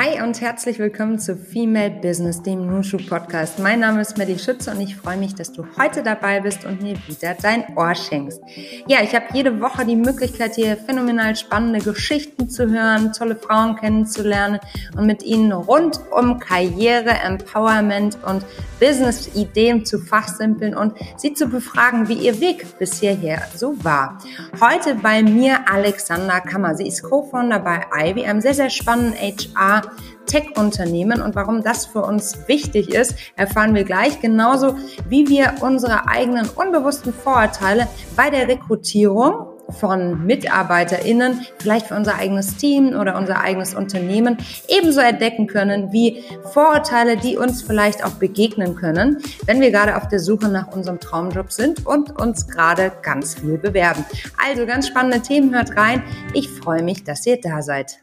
Hi und herzlich willkommen zu Female Business, dem Nushu Podcast. Mein Name ist Melly Schütze und ich freue mich, dass du heute dabei bist und mir wieder dein Ohr schenkst. Ja, ich habe jede Woche die Möglichkeit, hier phänomenal spannende Geschichten zu hören, tolle Frauen kennenzulernen und mit ihnen rund um Karriere, Empowerment und Business-Ideen zu fachsimpeln und sie zu befragen, wie ihr Weg bis hierher so war. Heute bei mir Alexandra Kammer. Sie ist Co-Founder bei Ivy, einem sehr, sehr spannenden HR Tech-Unternehmen und warum das für uns wichtig ist, erfahren wir gleich. Genauso wie wir unsere eigenen unbewussten Vorurteile bei der Rekrutierung von MitarbeiterInnen, vielleicht für unser eigenes Team oder unser eigenes Unternehmen, ebenso entdecken können wie Vorurteile, die uns vielleicht auch begegnen können, wenn wir gerade auf der Suche nach unserem Traumjob sind und uns gerade ganz viel bewerben. Also ganz spannende Themen, hört rein. Ich freue mich, dass ihr da seid.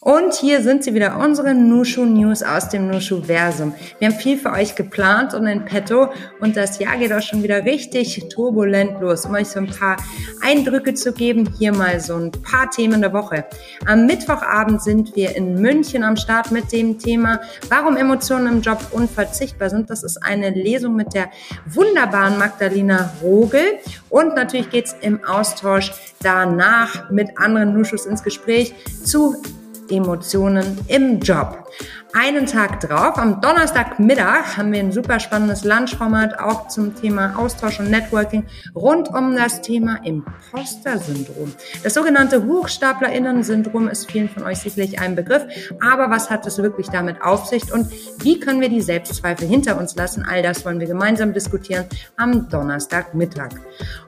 Und hier sind sie wieder, unsere Nushu News aus dem Nushu Versum. Wir haben viel für euch geplant und in petto und das Jahr geht auch schon wieder richtig turbulent los. Um euch so ein paar Eindrücke zu geben, hier mal so ein paar Themen der Woche. Am Mittwochabend sind wir in München am Start mit dem Thema, warum Emotionen im Job unverzichtbar sind. Das ist eine Lesung mit der wunderbaren Magdalena Rogel und natürlich geht's im Austausch danach mit anderen Nushus ins Gespräch zu Emotionen im Job. Einen Tag drauf, am Donnerstagmittag, haben wir ein super spannendes Lunchformat auch zum Thema Austausch und Networking rund um das Thema Imposter-Syndrom. Das sogenannte HochstaplerInnen-Syndrom ist vielen von euch sicherlich ein Begriff, aber was hat es wirklich damit auf sich und wie können wir die Selbstzweifel hinter uns lassen? All das wollen wir gemeinsam diskutieren am Donnerstagmittag.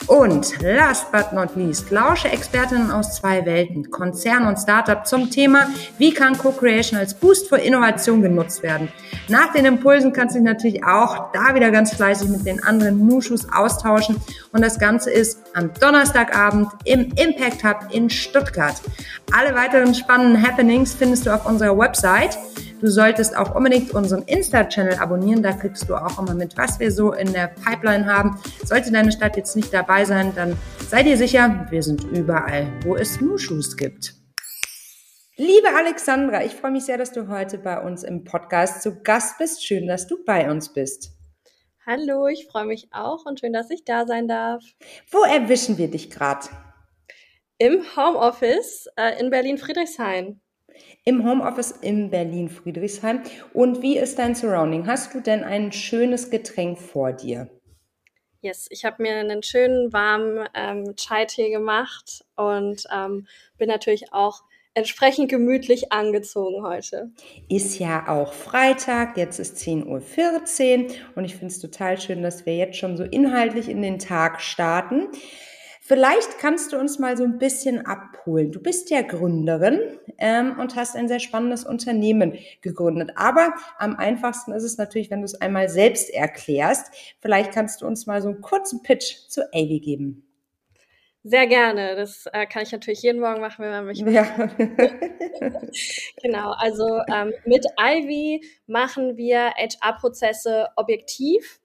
Und last but not least, lausche Expertinnen aus zwei Welten, Konzern und Startup zum Thema, wie kann Co-Creation als Boost für Innovation genutzt werden. Nach den Impulsen kannst du dich natürlich auch da wieder ganz fleißig mit den anderen Nushus austauschen. Und das Ganze ist am Donnerstagabend im Impact Hub in Stuttgart. Alle weiteren spannenden Happenings findest du auf unserer Website. Du solltest auch unbedingt unseren Insta-Channel abonnieren. Da kriegst du auch immer mit, was wir so in der Pipeline haben. Sollte deine Stadt jetzt nicht dabei sein, dann sei dir sicher, wir sind überall, wo es Nushus gibt. Liebe Alexandra, ich freue mich sehr, dass du heute bei uns im Podcast zu Gast bist. Schön, dass du bei uns bist. Hallo, ich freue mich auch und schön, dass ich da sein darf. Wo erwischen wir dich gerade? Im Homeoffice äh, in Berlin-Friedrichshain. Im Homeoffice in Berlin-Friedrichshain. Und wie ist dein Surrounding? Hast du denn ein schönes Getränk vor dir? Yes, ich habe mir einen schönen warmen ähm, Chai-Tee gemacht und ähm, bin natürlich auch entsprechend gemütlich angezogen heute. Ist ja auch Freitag, jetzt ist 10.14 Uhr und ich finde es total schön, dass wir jetzt schon so inhaltlich in den Tag starten. Vielleicht kannst du uns mal so ein bisschen abholen. Du bist ja Gründerin ähm, und hast ein sehr spannendes Unternehmen gegründet. Aber am einfachsten ist es natürlich, wenn du es einmal selbst erklärst. Vielleicht kannst du uns mal so einen kurzen Pitch zu Avi geben. Sehr gerne. Das äh, kann ich natürlich jeden Morgen machen, wenn man mich. Ja. genau. Also ähm, mit Ivy machen wir HR-Prozesse objektiv.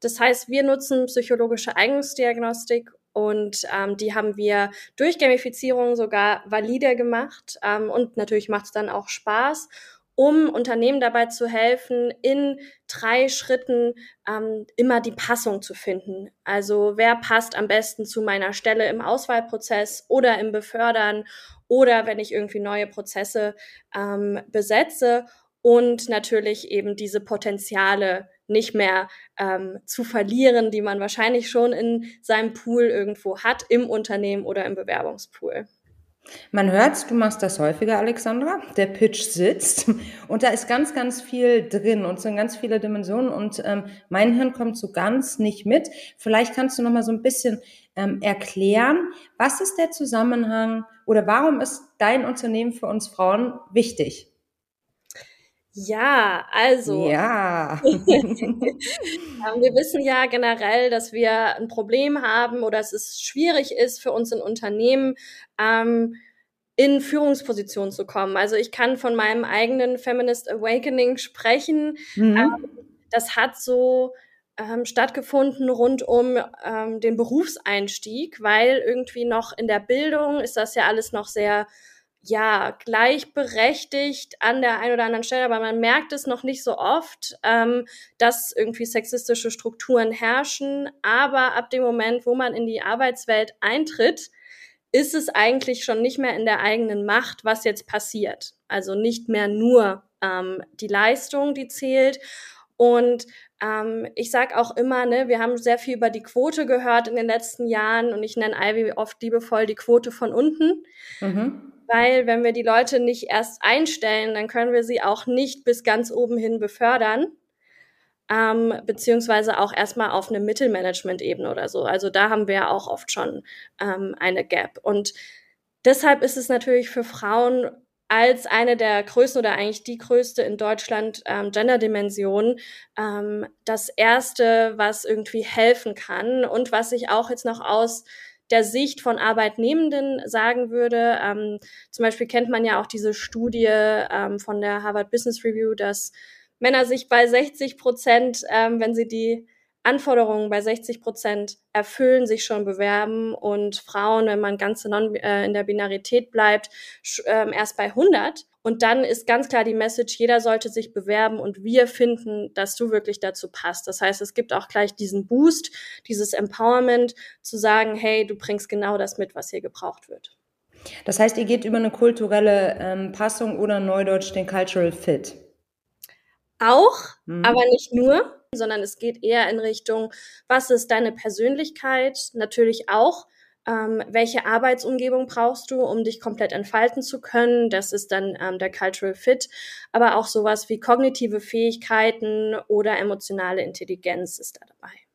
Das heißt, wir nutzen psychologische Eignungsdiagnostik und ähm, die haben wir durch Gamifizierung sogar valide gemacht. Ähm, und natürlich macht es dann auch Spaß um Unternehmen dabei zu helfen, in drei Schritten ähm, immer die Passung zu finden. Also wer passt am besten zu meiner Stelle im Auswahlprozess oder im Befördern oder wenn ich irgendwie neue Prozesse ähm, besetze und natürlich eben diese Potenziale nicht mehr ähm, zu verlieren, die man wahrscheinlich schon in seinem Pool irgendwo hat, im Unternehmen oder im Bewerbungspool. Man hört, du machst das häufiger, Alexandra. Der Pitch sitzt und da ist ganz, ganz viel drin und sind ganz viele Dimensionen und ähm, mein Hirn kommt so ganz nicht mit. Vielleicht kannst du noch mal so ein bisschen ähm, erklären, was ist der Zusammenhang oder warum ist dein Unternehmen für uns Frauen wichtig? Ja, also. Ja. wir wissen ja generell, dass wir ein Problem haben oder dass es schwierig ist für uns in Unternehmen, ähm, in Führungspositionen zu kommen. Also ich kann von meinem eigenen Feminist Awakening sprechen. Mhm. Ähm, das hat so ähm, stattgefunden rund um ähm, den Berufseinstieg, weil irgendwie noch in der Bildung ist das ja alles noch sehr ja, gleichberechtigt an der einen oder anderen Stelle, aber man merkt es noch nicht so oft, ähm, dass irgendwie sexistische Strukturen herrschen. Aber ab dem Moment, wo man in die Arbeitswelt eintritt, ist es eigentlich schon nicht mehr in der eigenen Macht, was jetzt passiert. Also nicht mehr nur ähm, die Leistung, die zählt. Und ähm, ich sage auch immer, ne, wir haben sehr viel über die Quote gehört in den letzten Jahren und ich nenne Ivy oft liebevoll die Quote von unten. Mhm weil wenn wir die Leute nicht erst einstellen, dann können wir sie auch nicht bis ganz oben hin befördern, ähm, beziehungsweise auch erstmal auf eine Mittelmanagement-Ebene oder so. Also da haben wir ja auch oft schon ähm, eine Gap. Und deshalb ist es natürlich für Frauen als eine der größten oder eigentlich die größte in Deutschland ähm, Gender-Dimension ähm, das erste, was irgendwie helfen kann und was sich auch jetzt noch aus der Sicht von Arbeitnehmenden sagen würde. Ähm, zum Beispiel kennt man ja auch diese Studie ähm, von der Harvard Business Review, dass Männer sich bei 60 Prozent, ähm, wenn sie die Anforderungen bei 60 Prozent erfüllen, sich schon bewerben und Frauen, wenn man ganz äh, in der Binarität bleibt, äh, erst bei 100. Und dann ist ganz klar die Message, jeder sollte sich bewerben und wir finden, dass du wirklich dazu passt. Das heißt, es gibt auch gleich diesen Boost, dieses Empowerment, zu sagen, hey, du bringst genau das mit, was hier gebraucht wird. Das heißt, ihr geht über eine kulturelle ähm, Passung oder neudeutsch den Cultural Fit. Auch, mhm. aber nicht nur sondern es geht eher in Richtung, was ist deine Persönlichkeit, natürlich auch, ähm, welche Arbeitsumgebung brauchst du, um dich komplett entfalten zu können. Das ist dann ähm, der Cultural Fit, aber auch sowas wie kognitive Fähigkeiten oder emotionale Intelligenz ist da dabei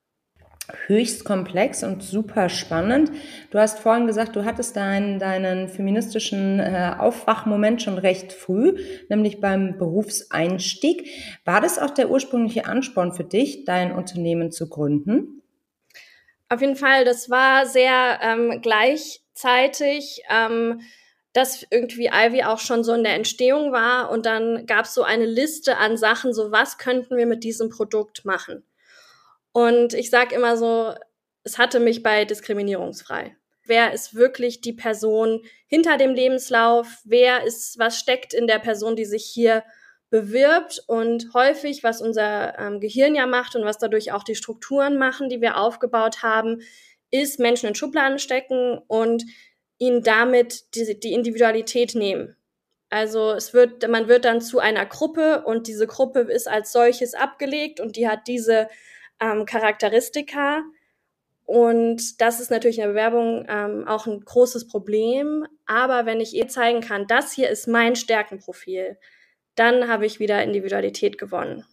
höchst komplex und super spannend. Du hast vorhin gesagt, du hattest deinen, deinen feministischen äh, Aufwachmoment schon recht früh, nämlich beim Berufseinstieg. War das auch der ursprüngliche Ansporn für dich, dein Unternehmen zu gründen? Auf jeden Fall, das war sehr ähm, gleichzeitig. Ähm, dass irgendwie Ivy auch schon so in der Entstehung war und dann gab es so eine Liste an Sachen, so was könnten wir mit diesem Produkt machen. Und ich sage immer so, es hatte mich bei diskriminierungsfrei. Wer ist wirklich die Person hinter dem Lebenslauf? Wer ist, was steckt in der Person, die sich hier bewirbt? Und häufig, was unser ähm, Gehirn ja macht und was dadurch auch die Strukturen machen, die wir aufgebaut haben, ist Menschen in Schubladen stecken und ihnen damit die, die Individualität nehmen. Also es wird, man wird dann zu einer Gruppe und diese Gruppe ist als solches abgelegt und die hat diese ähm, Charakteristika. Und das ist natürlich in der Bewerbung ähm, auch ein großes Problem. Aber wenn ich ihr zeigen kann, das hier ist mein Stärkenprofil, dann habe ich wieder Individualität gewonnen.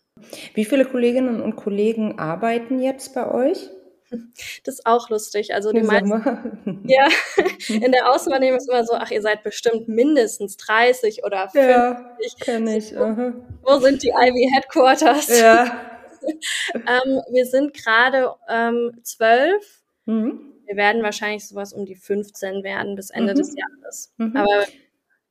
Wie viele Kolleginnen und Kollegen arbeiten jetzt bei euch? Das ist auch lustig. Also die meisten, ja, in der Außenwahrnehmung ist immer so, ach, ihr seid bestimmt mindestens 30 oder 50. Ja, kenne ich. Wo, wo sind die Ivy Headquarters? Ja. ähm, wir sind gerade ähm, zwölf. Mhm. Wir werden wahrscheinlich sowas um die 15 werden bis Ende mhm. des Jahres. Mhm. Aber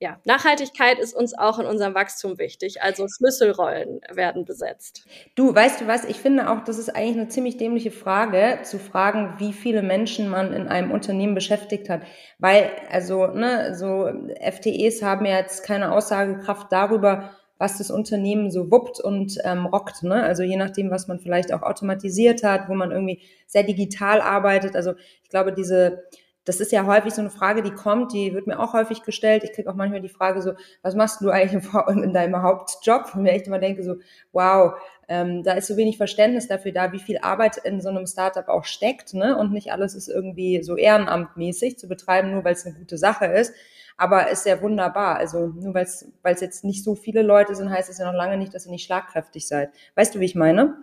ja, Nachhaltigkeit ist uns auch in unserem Wachstum wichtig. Also Schlüsselrollen werden besetzt. Du, weißt du was? Ich finde auch, das ist eigentlich eine ziemlich dämliche Frage, zu fragen, wie viele Menschen man in einem Unternehmen beschäftigt hat. Weil, also, ne, so FTEs haben ja jetzt keine Aussagekraft darüber, was das Unternehmen so wuppt und ähm, rockt. Ne? Also je nachdem, was man vielleicht auch automatisiert hat, wo man irgendwie sehr digital arbeitet. Also ich glaube, diese, das ist ja häufig so eine Frage, die kommt, die wird mir auch häufig gestellt. Ich kriege auch manchmal die Frage so, was machst du eigentlich in deinem Hauptjob? Und mir echt immer denke so, wow, ähm, da ist so wenig Verständnis dafür da, wie viel Arbeit in so einem Startup auch steckt. Ne? Und nicht alles ist irgendwie so ehrenamtmäßig zu betreiben, nur weil es eine gute Sache ist aber ist sehr wunderbar. Also nur weil es jetzt nicht so viele Leute sind, heißt es ja noch lange nicht, dass ihr nicht schlagkräftig seid. Weißt du, wie ich meine?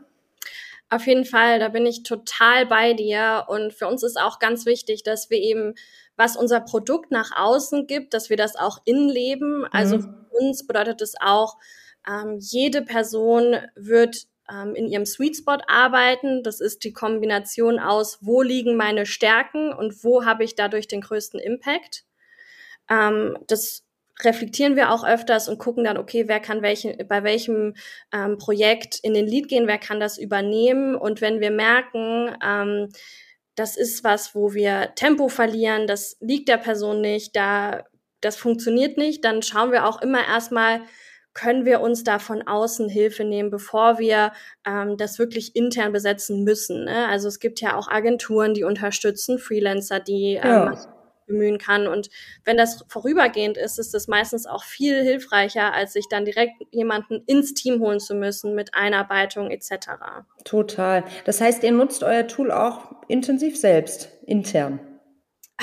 Auf jeden Fall, da bin ich total bei dir. Und für uns ist auch ganz wichtig, dass wir eben, was unser Produkt nach außen gibt, dass wir das auch inleben. Also mhm. für uns bedeutet es auch, ähm, jede Person wird ähm, in ihrem Sweet Spot arbeiten. Das ist die Kombination aus, wo liegen meine Stärken und wo habe ich dadurch den größten Impact. Ähm, das reflektieren wir auch öfters und gucken dann, okay, wer kann welchen, bei welchem ähm, Projekt in den Lead gehen, wer kann das übernehmen. Und wenn wir merken, ähm, das ist was, wo wir Tempo verlieren, das liegt der Person nicht, da das funktioniert nicht, dann schauen wir auch immer erstmal, können wir uns da von außen Hilfe nehmen, bevor wir ähm, das wirklich intern besetzen müssen. Ne? Also es gibt ja auch Agenturen, die unterstützen, Freelancer, die ähm, bemühen kann. Und wenn das vorübergehend ist, ist es meistens auch viel hilfreicher, als sich dann direkt jemanden ins Team holen zu müssen mit Einarbeitung etc. Total. Das heißt, ihr nutzt euer Tool auch intensiv selbst, intern.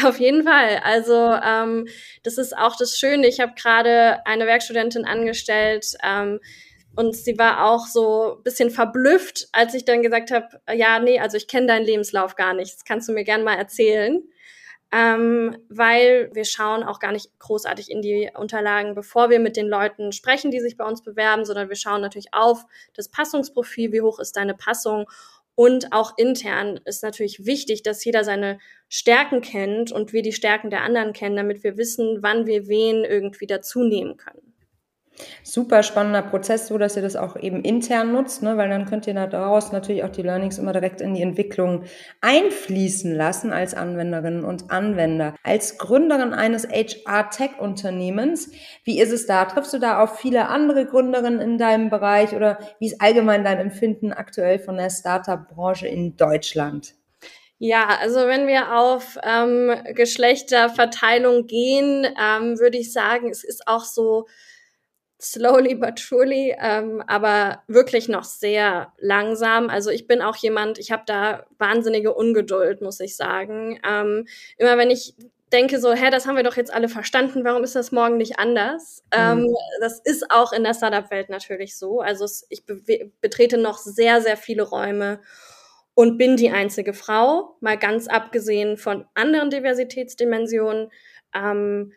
Auf jeden Fall. Also ähm, das ist auch das Schöne. Ich habe gerade eine Werkstudentin angestellt ähm, und sie war auch so ein bisschen verblüfft, als ich dann gesagt habe, ja, nee, also ich kenne deinen Lebenslauf gar nicht. Das kannst du mir gern mal erzählen. Ähm, weil wir schauen auch gar nicht großartig in die Unterlagen, bevor wir mit den Leuten sprechen, die sich bei uns bewerben, sondern wir schauen natürlich auf das Passungsprofil, wie hoch ist deine Passung und auch intern ist natürlich wichtig, dass jeder seine Stärken kennt und wir die Stärken der anderen kennen, damit wir wissen, wann wir wen irgendwie dazu nehmen können. Super spannender Prozess, so dass ihr das auch eben intern nutzt, ne? weil dann könnt ihr daraus natürlich auch die Learnings immer direkt in die Entwicklung einfließen lassen als Anwenderinnen und Anwender. Als Gründerin eines HR-Tech-Unternehmens, wie ist es da? Triffst du da auf viele andere Gründerinnen in deinem Bereich oder wie ist allgemein dein Empfinden aktuell von der Startup-Branche in Deutschland? Ja, also wenn wir auf ähm, Geschlechterverteilung gehen, ähm, würde ich sagen, es ist auch so slowly but surely, ähm, aber wirklich noch sehr langsam. Also ich bin auch jemand, ich habe da wahnsinnige Ungeduld, muss ich sagen. Ähm, immer wenn ich denke so, hä, das haben wir doch jetzt alle verstanden, warum ist das morgen nicht anders? Mhm. Ähm, das ist auch in der Startup-Welt natürlich so. Also es, ich be betrete noch sehr, sehr viele Räume und bin die einzige Frau, mal ganz abgesehen von anderen Diversitätsdimensionen. Ähm,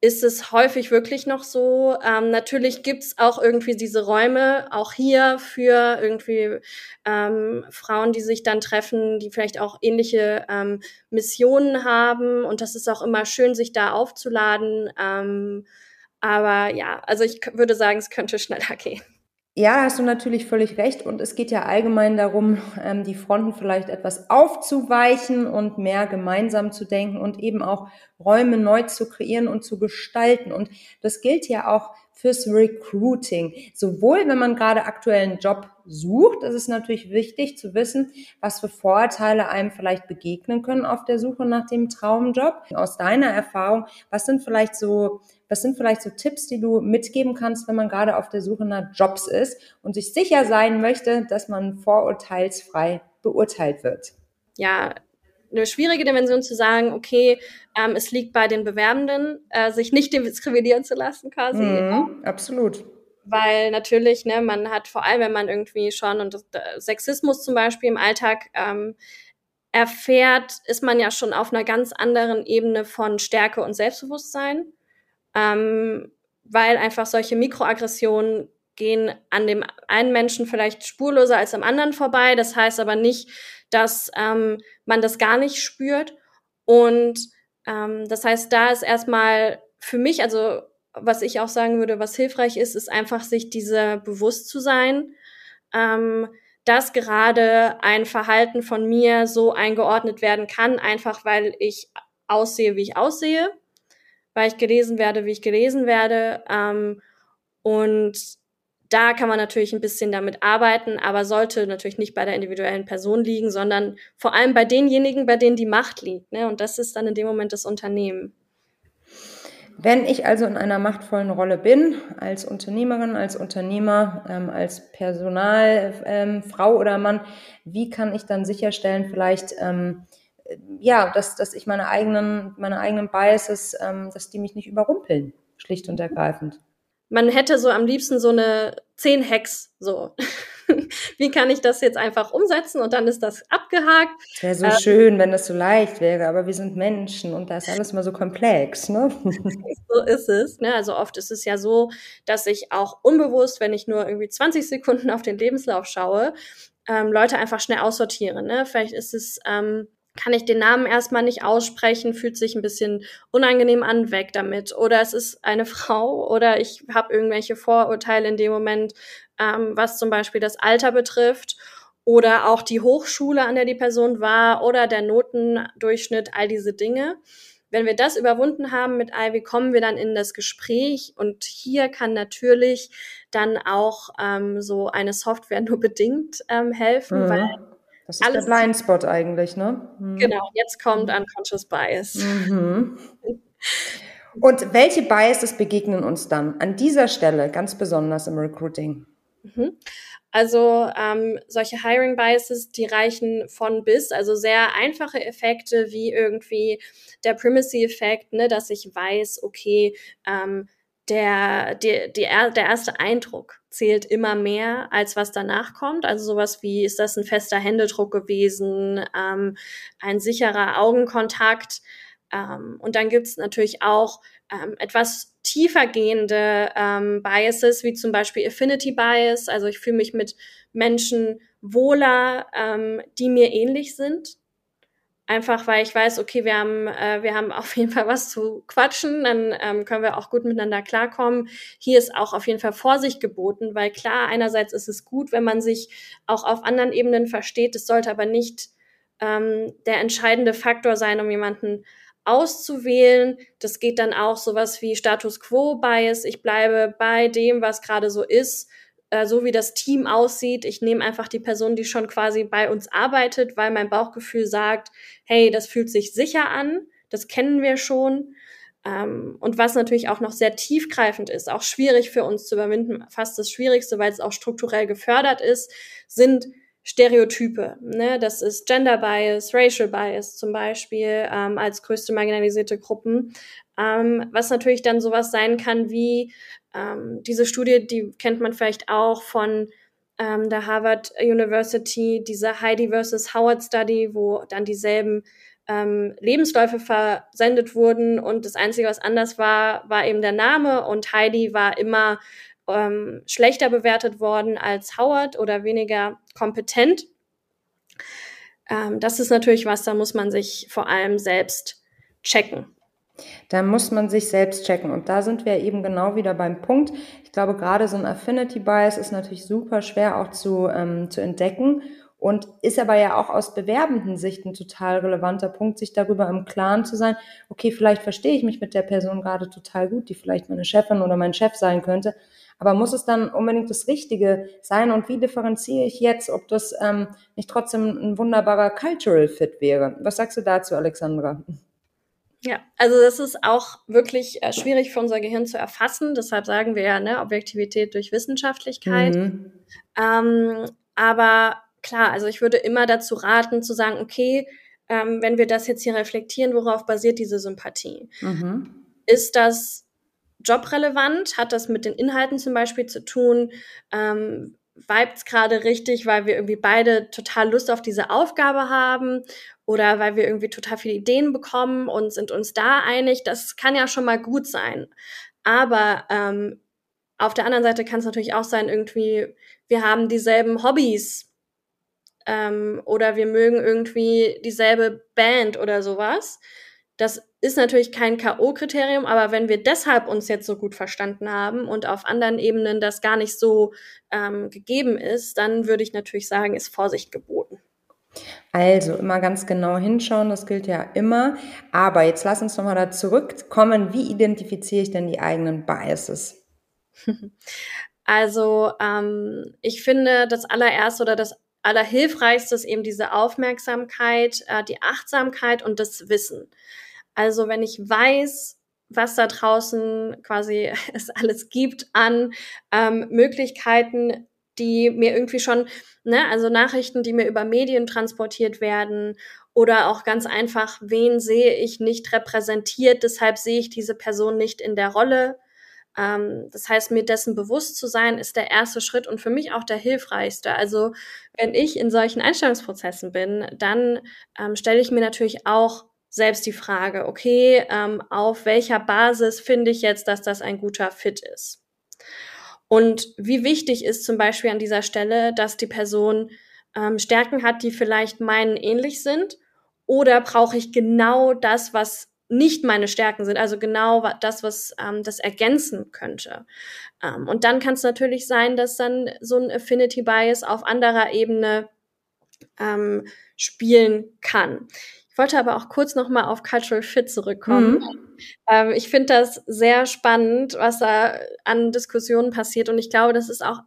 ist es häufig wirklich noch so. Ähm, natürlich gibt's auch irgendwie diese Räume, auch hier für irgendwie ähm, Frauen, die sich dann treffen, die vielleicht auch ähnliche ähm, Missionen haben. Und das ist auch immer schön, sich da aufzuladen. Ähm, aber ja, also ich würde sagen, es könnte schneller gehen. Ja, hast du natürlich völlig recht. Und es geht ja allgemein darum, ähm, die Fronten vielleicht etwas aufzuweichen und mehr gemeinsam zu denken und eben auch Räume neu zu kreieren und zu gestalten. Und das gilt ja auch fürs Recruiting. Sowohl wenn man gerade aktuellen Job sucht, ist es natürlich wichtig zu wissen, was für Vorteile einem vielleicht begegnen können auf der Suche nach dem Traumjob. Aus deiner Erfahrung, was sind vielleicht so was sind vielleicht so Tipps, die du mitgeben kannst, wenn man gerade auf der Suche nach Jobs ist und sich sicher sein möchte, dass man vorurteilsfrei beurteilt wird? Ja, eine schwierige Dimension zu sagen, okay, ähm, es liegt bei den Bewerbenden, äh, sich nicht diskriminieren zu lassen quasi. Mhm, absolut. Weil natürlich, ne, man hat vor allem, wenn man irgendwie schon und das, Sexismus zum Beispiel im Alltag ähm, erfährt, ist man ja schon auf einer ganz anderen Ebene von Stärke und Selbstbewusstsein ähm, weil einfach solche Mikroaggressionen gehen an dem einen Menschen vielleicht spurloser als am anderen vorbei. Das heißt aber nicht, dass ähm, man das gar nicht spürt. Und ähm, das heißt, da ist erstmal für mich, also was ich auch sagen würde, was hilfreich ist, ist einfach sich dieser bewusst zu sein, ähm, dass gerade ein Verhalten von mir so eingeordnet werden kann, einfach weil ich aussehe, wie ich aussehe weil ich gelesen werde, wie ich gelesen werde. Ähm, und da kann man natürlich ein bisschen damit arbeiten, aber sollte natürlich nicht bei der individuellen Person liegen, sondern vor allem bei denjenigen, bei denen die Macht liegt. Ne? Und das ist dann in dem Moment das Unternehmen. Wenn ich also in einer machtvollen Rolle bin, als Unternehmerin, als Unternehmer, ähm, als Personalfrau ähm, oder Mann, wie kann ich dann sicherstellen, vielleicht, ähm, ja, dass, dass ich meine eigenen, meine eigenen Biases, ähm, dass die mich nicht überrumpeln, schlicht und ergreifend. Man hätte so am liebsten so eine zehn Hacks, so. Wie kann ich das jetzt einfach umsetzen und dann ist das abgehakt? Es wäre so ähm, schön, wenn das so leicht wäre, aber wir sind Menschen und da ist alles mal so komplex, ne? so ist es. Ne? Also oft ist es ja so, dass ich auch unbewusst, wenn ich nur irgendwie 20 Sekunden auf den Lebenslauf schaue, ähm, Leute einfach schnell aussortieren. Ne? Vielleicht ist es ähm, kann ich den Namen erstmal nicht aussprechen, fühlt sich ein bisschen unangenehm an, weg damit. Oder es ist eine Frau oder ich habe irgendwelche Vorurteile in dem Moment, ähm, was zum Beispiel das Alter betrifft oder auch die Hochschule, an der die Person war oder der Notendurchschnitt, all diese Dinge. wenn wir das überwunden haben mit Ivy, kommen wir dann in das Gespräch und hier kann natürlich dann auch ähm, so eine Software nur bedingt ähm, helfen, mhm. weil das ist alles der Blindspot eigentlich, ne? Mhm. Genau, jetzt kommt Unconscious Bias. Mhm. Und welche Biases begegnen uns dann an dieser Stelle ganz besonders im Recruiting? Mhm. Also ähm, solche Hiring Biases, die reichen von bis, also sehr einfache Effekte wie irgendwie der Primacy-Effekt, ne, dass ich weiß, okay, ähm, der, die, die, der erste Eindruck zählt immer mehr, als was danach kommt. Also sowas wie, ist das ein fester Händedruck gewesen, ähm, ein sicherer Augenkontakt. Ähm, und dann gibt's natürlich auch ähm, etwas tiefergehende ähm, Biases, wie zum Beispiel Affinity Bias. Also ich fühle mich mit Menschen wohler, ähm, die mir ähnlich sind. Einfach weil ich weiß, okay, wir haben, äh, wir haben auf jeden Fall was zu quatschen, dann ähm, können wir auch gut miteinander klarkommen. Hier ist auch auf jeden Fall Vorsicht geboten, weil klar, einerseits ist es gut, wenn man sich auch auf anderen Ebenen versteht. Es sollte aber nicht ähm, der entscheidende Faktor sein, um jemanden auszuwählen. Das geht dann auch sowas wie Status Quo Bias. Ich bleibe bei dem, was gerade so ist, äh, so wie das Team aussieht. Ich nehme einfach die Person, die schon quasi bei uns arbeitet, weil mein Bauchgefühl sagt, hey, das fühlt sich sicher an. Das kennen wir schon. Ähm, und was natürlich auch noch sehr tiefgreifend ist, auch schwierig für uns zu überwinden, fast das Schwierigste, weil es auch strukturell gefördert ist, sind Stereotype. Ne? Das ist Gender Bias, Racial Bias zum Beispiel ähm, als größte marginalisierte Gruppen. Ähm, was natürlich dann sowas sein kann wie ähm, diese Studie, die kennt man vielleicht auch von ähm, der Harvard University, diese Heidi versus Howard Study, wo dann dieselben ähm, Lebensläufe versendet wurden und das Einzige, was anders war, war eben der Name und Heidi war immer ähm, schlechter bewertet worden als Howard oder weniger kompetent. Ähm, das ist natürlich was, da muss man sich vor allem selbst checken. Da muss man sich selbst checken. Und da sind wir eben genau wieder beim Punkt. Ich glaube, gerade so ein Affinity Bias ist natürlich super schwer auch zu, ähm, zu entdecken und ist aber ja auch aus bewerbenden Sicht ein total relevanter Punkt, sich darüber im Klaren zu sein, okay, vielleicht verstehe ich mich mit der Person gerade total gut, die vielleicht meine Chefin oder mein Chef sein könnte, aber muss es dann unbedingt das Richtige sein? Und wie differenziere ich jetzt, ob das ähm, nicht trotzdem ein wunderbarer Cultural Fit wäre? Was sagst du dazu, Alexandra? Ja, also das ist auch wirklich äh, schwierig für unser Gehirn zu erfassen. Deshalb sagen wir ja, ne, Objektivität durch Wissenschaftlichkeit. Mhm. Ähm, aber klar, also ich würde immer dazu raten, zu sagen, okay, ähm, wenn wir das jetzt hier reflektieren, worauf basiert diese Sympathie? Mhm. Ist das jobrelevant? Hat das mit den Inhalten zum Beispiel zu tun? Ähm, vibet's gerade richtig, weil wir irgendwie beide total Lust auf diese Aufgabe haben oder weil wir irgendwie total viele Ideen bekommen und sind uns da einig? Das kann ja schon mal gut sein. Aber ähm, auf der anderen Seite kann es natürlich auch sein, irgendwie, wir haben dieselben Hobbys ähm, oder wir mögen irgendwie dieselbe Band oder sowas. Das ist natürlich kein K.O.-Kriterium, aber wenn wir deshalb uns jetzt so gut verstanden haben und auf anderen Ebenen das gar nicht so ähm, gegeben ist, dann würde ich natürlich sagen, ist Vorsicht geboten. Also immer ganz genau hinschauen, das gilt ja immer. Aber jetzt lass uns nochmal da zurückkommen. Wie identifiziere ich denn die eigenen Biases? Also ähm, ich finde, das allererste oder das allerhilfreichste ist eben diese Aufmerksamkeit, äh, die Achtsamkeit und das Wissen. Also wenn ich weiß, was da draußen quasi es alles gibt an ähm, Möglichkeiten, die mir irgendwie schon, ne, also Nachrichten, die mir über Medien transportiert werden oder auch ganz einfach, wen sehe ich nicht repräsentiert, deshalb sehe ich diese Person nicht in der Rolle. Ähm, das heißt, mir dessen bewusst zu sein, ist der erste Schritt und für mich auch der hilfreichste. Also wenn ich in solchen Einstellungsprozessen bin, dann ähm, stelle ich mir natürlich auch selbst die Frage, okay, ähm, auf welcher Basis finde ich jetzt, dass das ein guter Fit ist? Und wie wichtig ist zum Beispiel an dieser Stelle, dass die Person ähm, Stärken hat, die vielleicht meinen ähnlich sind? Oder brauche ich genau das, was nicht meine Stärken sind, also genau das, was ähm, das ergänzen könnte. Ähm, und dann kann es natürlich sein, dass dann so ein Affinity Bias auf anderer Ebene ähm, spielen kann wollte aber auch kurz noch mal auf Cultural Fit zurückkommen. Mhm. Ähm, ich finde das sehr spannend, was da an Diskussionen passiert. Und ich glaube, das ist auch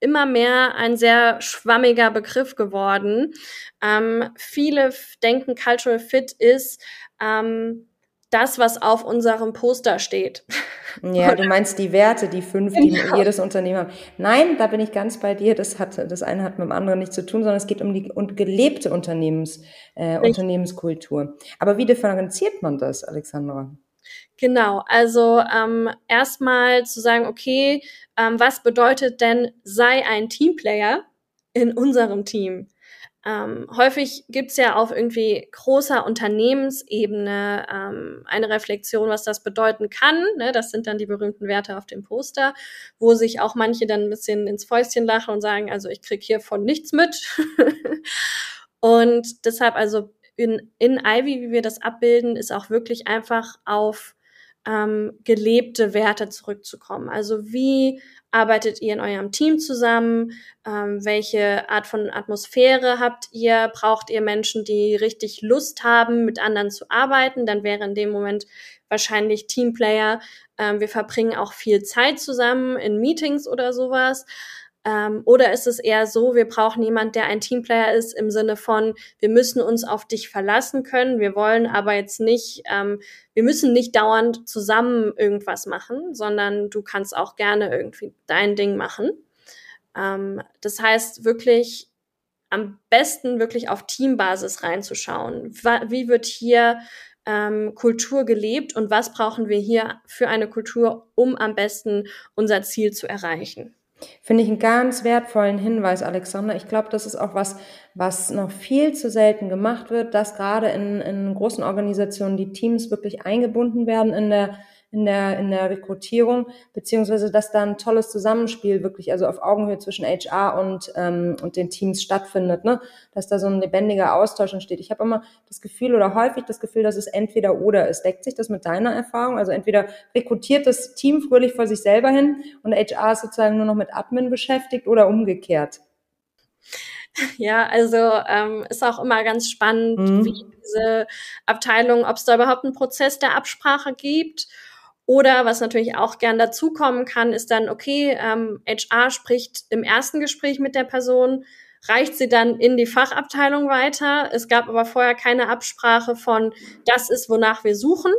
immer mehr ein sehr schwammiger Begriff geworden. Ähm, viele denken, Cultural Fit ist ähm, das, was auf unserem Poster steht. Ja, du meinst die Werte, die fünf, die genau. jedes Unternehmen hat. Nein, da bin ich ganz bei dir. Das hat, das eine hat mit dem anderen nichts zu tun, sondern es geht um die und gelebte Unternehmens, äh, Unternehmenskultur. Aber wie differenziert man das, Alexandra? Genau, also ähm, erstmal zu sagen, okay, ähm, was bedeutet denn, sei ein Teamplayer in unserem Team? Ähm, häufig gibt's ja auf irgendwie großer Unternehmensebene ähm, eine Reflexion, was das bedeuten kann. Ne? Das sind dann die berühmten Werte auf dem Poster, wo sich auch manche dann ein bisschen ins Fäustchen lachen und sagen, also ich krieg hier von nichts mit. und deshalb also in, in Ivy, wie wir das abbilden, ist auch wirklich einfach auf ähm, gelebte Werte zurückzukommen. Also wie arbeitet ihr in eurem Team zusammen? Ähm, welche Art von Atmosphäre habt ihr? Braucht ihr Menschen, die richtig Lust haben, mit anderen zu arbeiten? Dann wäre in dem Moment wahrscheinlich Teamplayer. Ähm, wir verbringen auch viel Zeit zusammen in Meetings oder sowas. Ähm, oder ist es eher so, wir brauchen jemand, der ein Teamplayer ist im Sinne von, wir müssen uns auf dich verlassen können, wir wollen aber jetzt nicht, ähm, wir müssen nicht dauernd zusammen irgendwas machen, sondern du kannst auch gerne irgendwie dein Ding machen. Ähm, das heißt wirklich am besten wirklich auf Teambasis reinzuschauen. Wie wird hier ähm, Kultur gelebt und was brauchen wir hier für eine Kultur, um am besten unser Ziel zu erreichen? Finde ich einen ganz wertvollen Hinweis, Alexander. Ich glaube, das ist auch was, was noch viel zu selten gemacht wird, dass gerade in, in großen Organisationen die Teams wirklich eingebunden werden in der in der, in der Rekrutierung, beziehungsweise dass da ein tolles Zusammenspiel wirklich, also auf Augenhöhe zwischen HR und, ähm, und den Teams stattfindet, ne? dass da so ein lebendiger Austausch entsteht. Ich habe immer das Gefühl oder häufig das Gefühl, dass es entweder oder ist. Deckt sich das mit deiner Erfahrung? Also entweder rekrutiert das Team fröhlich vor sich selber hin und HR ist sozusagen nur noch mit Admin beschäftigt oder umgekehrt? Ja, also ähm, ist auch immer ganz spannend, mhm. wie diese Abteilung, ob es da überhaupt einen Prozess der Absprache gibt oder was natürlich auch gern dazukommen kann, ist dann, okay, ähm, HR spricht im ersten Gespräch mit der Person, reicht sie dann in die Fachabteilung weiter. Es gab aber vorher keine Absprache von, das ist, wonach wir suchen.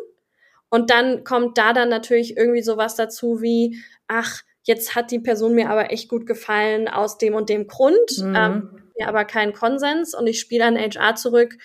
Und dann kommt da dann natürlich irgendwie sowas dazu wie, ach, jetzt hat die Person mir aber echt gut gefallen aus dem und dem Grund, mhm. ähm, mir aber keinen Konsens und ich spiele an HR zurück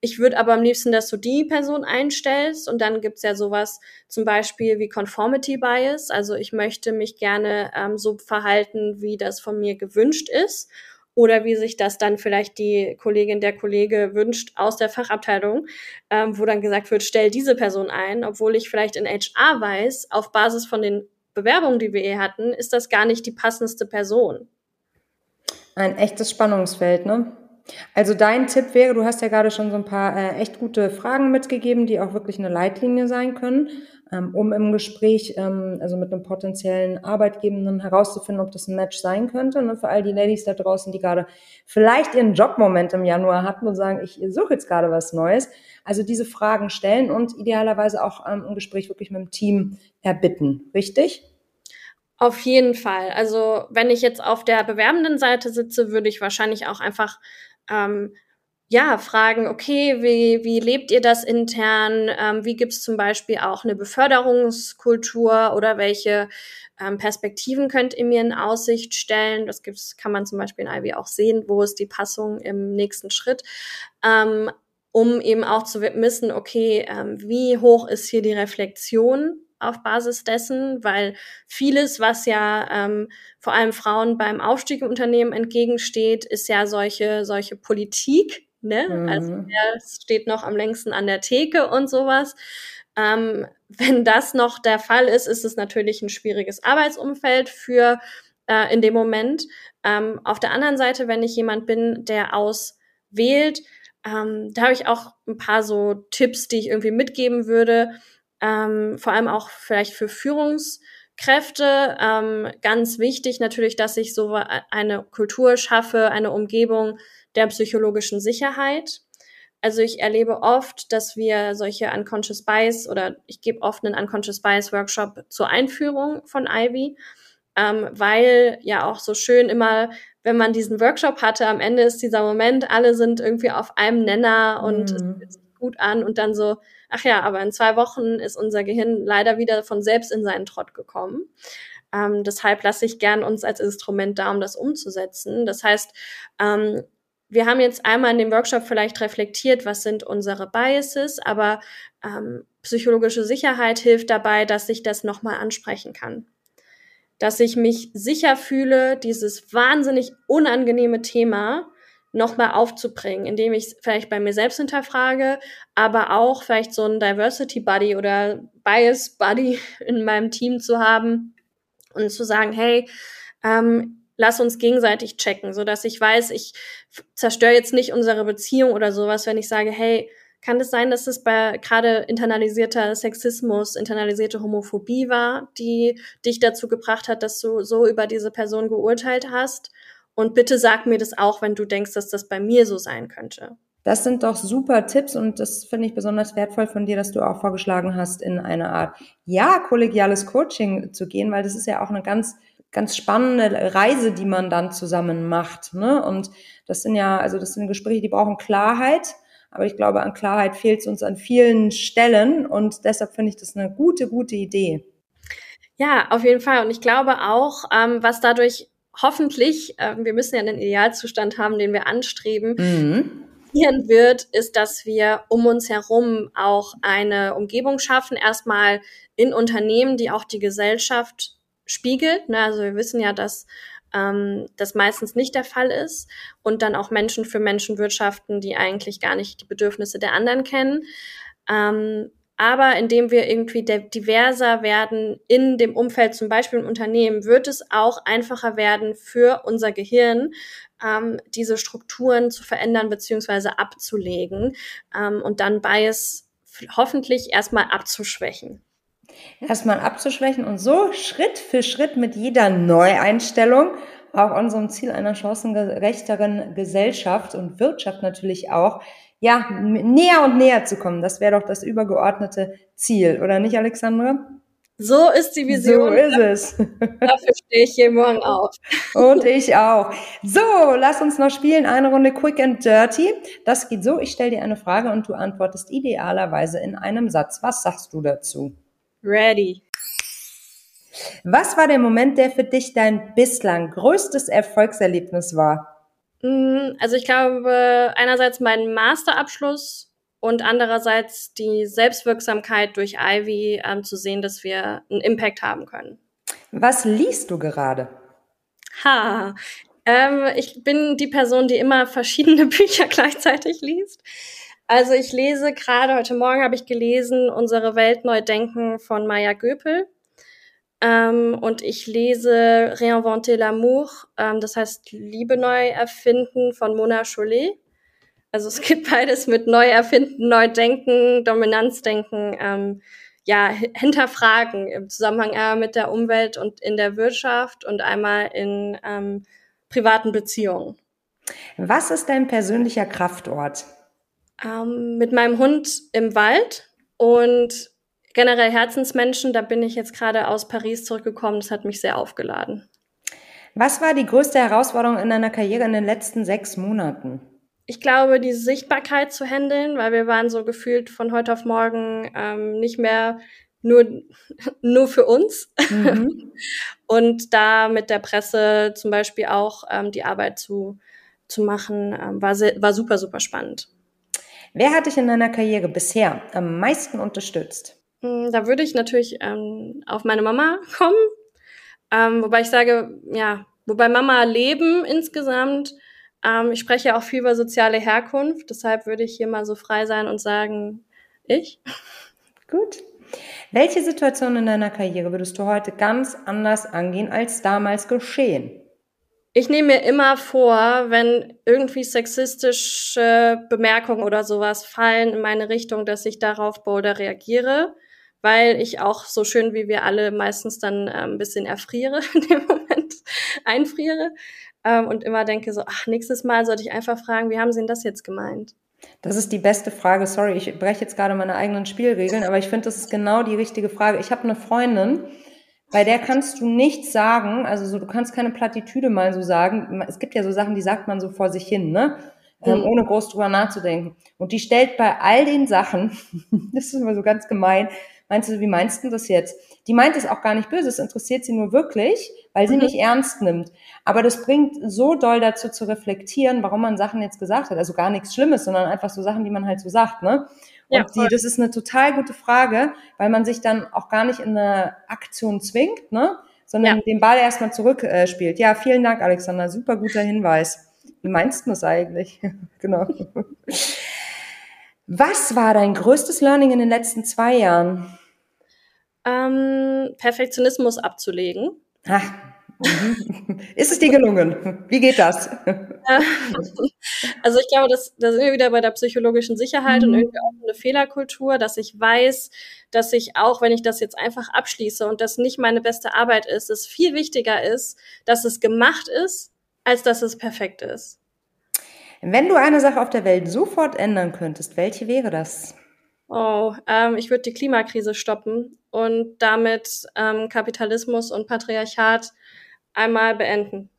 ich würde aber am liebsten, dass du die Person einstellst und dann gibt's ja sowas zum Beispiel wie Conformity Bias. Also ich möchte mich gerne ähm, so verhalten, wie das von mir gewünscht ist oder wie sich das dann vielleicht die Kollegin der Kollege wünscht aus der Fachabteilung, ähm, wo dann gesagt wird, stell diese Person ein, obwohl ich vielleicht in HR weiß, auf Basis von den Bewerbungen, die wir eh hatten, ist das gar nicht die passendste Person. Ein echtes Spannungsfeld, ne? Also dein Tipp wäre, du hast ja gerade schon so ein paar äh, echt gute Fragen mitgegeben, die auch wirklich eine Leitlinie sein können, ähm, um im Gespräch, ähm, also mit einem potenziellen Arbeitgebenden herauszufinden, ob das ein Match sein könnte. Und ne, für all die Ladies da draußen, die gerade vielleicht ihren Jobmoment im Januar hatten und sagen, ich suche jetzt gerade was Neues. Also diese Fragen stellen und idealerweise auch ähm, im Gespräch wirklich mit dem Team erbitten. Richtig? Auf jeden Fall. Also wenn ich jetzt auf der bewerbenden Seite sitze, würde ich wahrscheinlich auch einfach ähm, ja, fragen, okay, wie, wie lebt ihr das intern? Ähm, wie gibt es zum Beispiel auch eine Beförderungskultur oder welche ähm, Perspektiven könnt ihr mir in Aussicht stellen? Das gibt's, kann man zum Beispiel in Ivy auch sehen, wo ist die Passung im nächsten Schritt. Ähm, um eben auch zu wissen, okay, ähm, wie hoch ist hier die Reflexion auf Basis dessen, weil vieles, was ja ähm, vor allem Frauen beim Aufstieg im Unternehmen entgegensteht, ist ja solche, solche Politik, ne? Mhm. Also wer steht noch am längsten an der Theke und sowas. Ähm, wenn das noch der Fall ist, ist es natürlich ein schwieriges Arbeitsumfeld für äh, in dem Moment. Ähm, auf der anderen Seite, wenn ich jemand bin, der auswählt, ähm, da habe ich auch ein paar so Tipps, die ich irgendwie mitgeben würde ähm, vor allem auch vielleicht für Führungskräfte. Ähm, ganz wichtig natürlich, dass ich so eine Kultur schaffe, eine Umgebung der psychologischen Sicherheit. Also ich erlebe oft, dass wir solche Unconscious Bias oder ich gebe oft einen Unconscious Bias Workshop zur Einführung von Ivy, ähm, weil ja auch so schön immer, wenn man diesen Workshop hatte, am Ende ist dieser Moment, alle sind irgendwie auf einem Nenner und mhm. es gut an und dann so, ach ja, aber in zwei Wochen ist unser Gehirn leider wieder von selbst in seinen Trott gekommen. Ähm, deshalb lasse ich gern uns als Instrument da, um das umzusetzen. Das heißt, ähm, wir haben jetzt einmal in dem Workshop vielleicht reflektiert, was sind unsere Biases, aber ähm, psychologische Sicherheit hilft dabei, dass ich das nochmal ansprechen kann. Dass ich mich sicher fühle, dieses wahnsinnig unangenehme Thema nochmal aufzubringen, indem ich vielleicht bei mir selbst hinterfrage, aber auch vielleicht so ein Diversity Buddy oder Bias Buddy in meinem Team zu haben und zu sagen, hey, ähm, lass uns gegenseitig checken, so dass ich weiß, ich zerstöre jetzt nicht unsere Beziehung oder sowas, wenn ich sage, hey, kann es sein, dass es bei gerade internalisierter Sexismus, internalisierte Homophobie war, die dich dazu gebracht hat, dass du so über diese Person geurteilt hast? Und bitte sag mir das auch, wenn du denkst, dass das bei mir so sein könnte. Das sind doch super Tipps und das finde ich besonders wertvoll von dir, dass du auch vorgeschlagen hast, in eine Art, ja, kollegiales Coaching zu gehen, weil das ist ja auch eine ganz, ganz spannende Reise, die man dann zusammen macht. Ne? Und das sind ja, also das sind Gespräche, die brauchen Klarheit. Aber ich glaube, an Klarheit fehlt es uns an vielen Stellen und deshalb finde ich das eine gute, gute Idee. Ja, auf jeden Fall. Und ich glaube auch, ähm, was dadurch hoffentlich, äh, wir müssen ja einen Idealzustand haben, den wir anstreben, mhm wird, ist, dass wir um uns herum auch eine Umgebung schaffen, erstmal in Unternehmen, die auch die Gesellschaft spiegelt. Ne? Also wir wissen ja, dass ähm, das meistens nicht der Fall ist und dann auch Menschen für Menschen wirtschaften, die eigentlich gar nicht die Bedürfnisse der anderen kennen. Ähm, aber indem wir irgendwie diverser werden in dem Umfeld, zum Beispiel im Unternehmen, wird es auch einfacher werden für unser Gehirn, ähm, diese Strukturen zu verändern beziehungsweise abzulegen ähm, und dann Bias hoffentlich erstmal abzuschwächen. Erstmal abzuschwächen und so Schritt für Schritt mit jeder Neueinstellung auch unserem Ziel einer chancengerechteren Gesellschaft und Wirtschaft natürlich auch, ja, näher und näher zu kommen. Das wäre doch das übergeordnete Ziel, oder nicht, Alexandra? So ist die Vision. So ist es. Dafür stehe ich hier morgen auf. Und ich auch. So, lass uns noch spielen. Eine Runde Quick and Dirty. Das geht so. Ich stelle dir eine Frage und du antwortest idealerweise in einem Satz. Was sagst du dazu? Ready. Was war der Moment, der für dich dein bislang größtes Erfolgserlebnis war? Mm, also ich glaube, einerseits mein Masterabschluss und andererseits die Selbstwirksamkeit durch Ivy ähm, zu sehen, dass wir einen Impact haben können. Was liest du gerade? Ha, ähm, ich bin die Person, die immer verschiedene Bücher gleichzeitig liest. Also ich lese gerade, heute Morgen habe ich gelesen, Unsere Welt neu denken von Maya Göpel. Ähm, und ich lese Réinventer l'amour, ähm, das heißt Liebe neu erfinden von Mona Chollet. Also es gibt beides mit neu erfinden, neu denken, Dominanzdenken, ähm, ja, hinterfragen im Zusammenhang äh, mit der Umwelt und in der Wirtschaft und einmal in ähm, privaten Beziehungen. Was ist dein persönlicher Kraftort? Ähm, mit meinem Hund im Wald und generell Herzensmenschen. Da bin ich jetzt gerade aus Paris zurückgekommen. Das hat mich sehr aufgeladen. Was war die größte Herausforderung in deiner Karriere in den letzten sechs Monaten? ich glaube, die Sichtbarkeit zu handeln, weil wir waren so gefühlt von heute auf morgen ähm, nicht mehr nur, nur für uns. Mhm. Und da mit der Presse zum Beispiel auch ähm, die Arbeit zu, zu machen, ähm, war, war super, super spannend. Wer hat dich in deiner Karriere bisher am meisten unterstützt? Hm, da würde ich natürlich ähm, auf meine Mama kommen. Ähm, wobei ich sage, ja, wobei Mama Leben insgesamt ähm, ich spreche auch viel über soziale Herkunft, deshalb würde ich hier mal so frei sein und sagen, ich. Gut. Welche Situation in deiner Karriere würdest du heute ganz anders angehen als damals geschehen? Ich nehme mir immer vor, wenn irgendwie sexistische Bemerkungen oder sowas fallen in meine Richtung, dass ich darauf bolder reagiere, weil ich auch so schön wie wir alle meistens dann äh, ein bisschen erfriere in dem Moment, einfriere ähm, und immer denke so, ach, nächstes Mal sollte ich einfach fragen, wie haben Sie denn das jetzt gemeint? Das ist die beste Frage. Sorry, ich breche jetzt gerade meine eigenen Spielregeln, aber ich finde, das ist genau die richtige Frage. Ich habe eine Freundin, bei der kannst du nichts sagen, also so, du kannst keine Plattitüde mal so sagen. Es gibt ja so Sachen, die sagt man so vor sich hin, ne? Ähm, mhm. ohne groß drüber nachzudenken. Und die stellt bei all den Sachen, das ist immer so ganz gemein, meinst du, wie meinst du das jetzt? Die meint es auch gar nicht böse, es interessiert sie nur wirklich, weil sie mhm. nicht ernst nimmt. Aber das bringt so doll dazu zu reflektieren, warum man Sachen jetzt gesagt hat. Also gar nichts Schlimmes, sondern einfach so Sachen, die man halt so sagt, ne? Und ja, die, das ist eine total gute Frage, weil man sich dann auch gar nicht in eine Aktion zwingt, ne? sondern ja. den Ball erstmal zurückspielt. Äh, ja, vielen Dank, Alexander. Super guter Hinweis. Wie meinst du das eigentlich? genau. Was war dein größtes Learning in den letzten zwei Jahren? Ähm, Perfektionismus abzulegen. Ach. ist es dir gelungen? Wie geht das? also ich glaube, das, da sind wir wieder bei der psychologischen Sicherheit mhm. und irgendwie auch eine Fehlerkultur, dass ich weiß, dass ich auch, wenn ich das jetzt einfach abschließe und das nicht meine beste Arbeit ist, es viel wichtiger ist, dass es gemacht ist, als dass es perfekt ist. Wenn du eine Sache auf der Welt sofort ändern könntest, welche wäre das? Oh, ähm, ich würde die Klimakrise stoppen und damit ähm, Kapitalismus und Patriarchat einmal beenden.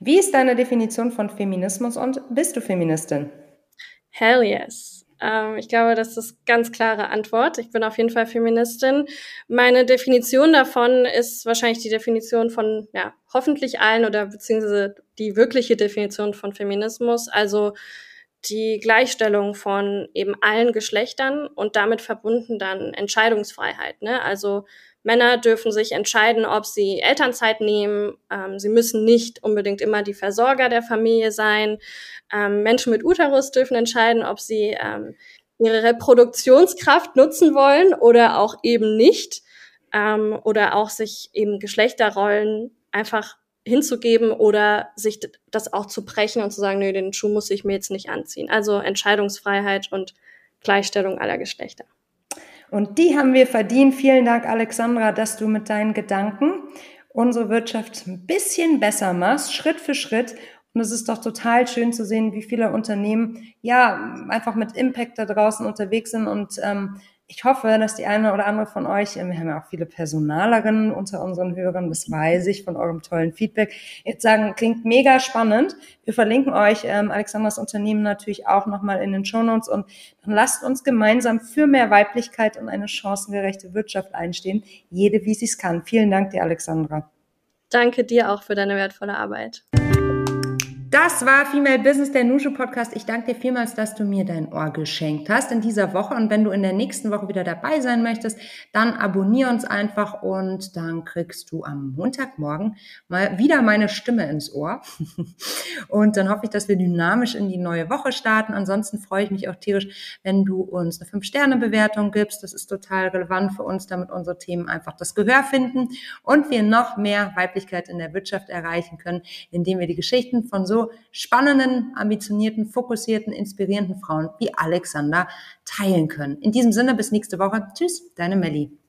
Wie ist deine Definition von Feminismus und bist du Feministin? Hell yes. Ähm, ich glaube, das ist ganz klare Antwort. Ich bin auf jeden Fall Feministin. Meine Definition davon ist wahrscheinlich die Definition von, ja, hoffentlich allen oder beziehungsweise die wirkliche Definition von Feminismus. Also die Gleichstellung von eben allen Geschlechtern und damit verbunden dann Entscheidungsfreiheit. Ne? Also Männer dürfen sich entscheiden, ob sie Elternzeit nehmen. Ähm, sie müssen nicht unbedingt immer die Versorger der Familie sein. Ähm, Menschen mit Uterus dürfen entscheiden, ob sie ähm, ihre Reproduktionskraft nutzen wollen oder auch eben nicht. Ähm, oder auch sich eben Geschlechterrollen einfach hinzugeben oder sich das auch zu brechen und zu sagen, nee, den Schuh muss ich mir jetzt nicht anziehen. Also Entscheidungsfreiheit und Gleichstellung aller Geschlechter. Und die haben wir verdient. Vielen Dank, Alexandra, dass du mit deinen Gedanken unsere Wirtschaft ein bisschen besser machst, Schritt für Schritt. Und es ist doch total schön zu sehen, wie viele Unternehmen ja einfach mit Impact da draußen unterwegs sind und ähm, ich hoffe, dass die eine oder andere von euch, wir haben ja auch viele Personalerinnen unter unseren Hörern, das weiß ich von eurem tollen Feedback, jetzt sagen, klingt mega spannend. Wir verlinken euch ähm, Alexanders Unternehmen natürlich auch nochmal in den Shownotes und dann lasst uns gemeinsam für mehr Weiblichkeit und eine chancengerechte Wirtschaft einstehen, jede wie sie es kann. Vielen Dank dir, Alexandra. Danke dir auch für deine wertvolle Arbeit. Das war Female Business, der Nushu Podcast. Ich danke dir vielmals, dass du mir dein Ohr geschenkt hast in dieser Woche. Und wenn du in der nächsten Woche wieder dabei sein möchtest, dann abonnier uns einfach und dann kriegst du am Montagmorgen mal wieder meine Stimme ins Ohr. Und dann hoffe ich, dass wir dynamisch in die neue Woche starten. Ansonsten freue ich mich auch tierisch, wenn du uns eine 5-Sterne-Bewertung gibst. Das ist total relevant für uns, damit unsere Themen einfach das Gehör finden und wir noch mehr Weiblichkeit in der Wirtschaft erreichen können, indem wir die Geschichten von spannenden, ambitionierten, fokussierten, inspirierenden Frauen wie Alexander teilen können. In diesem Sinne, bis nächste Woche. Tschüss, deine Melli.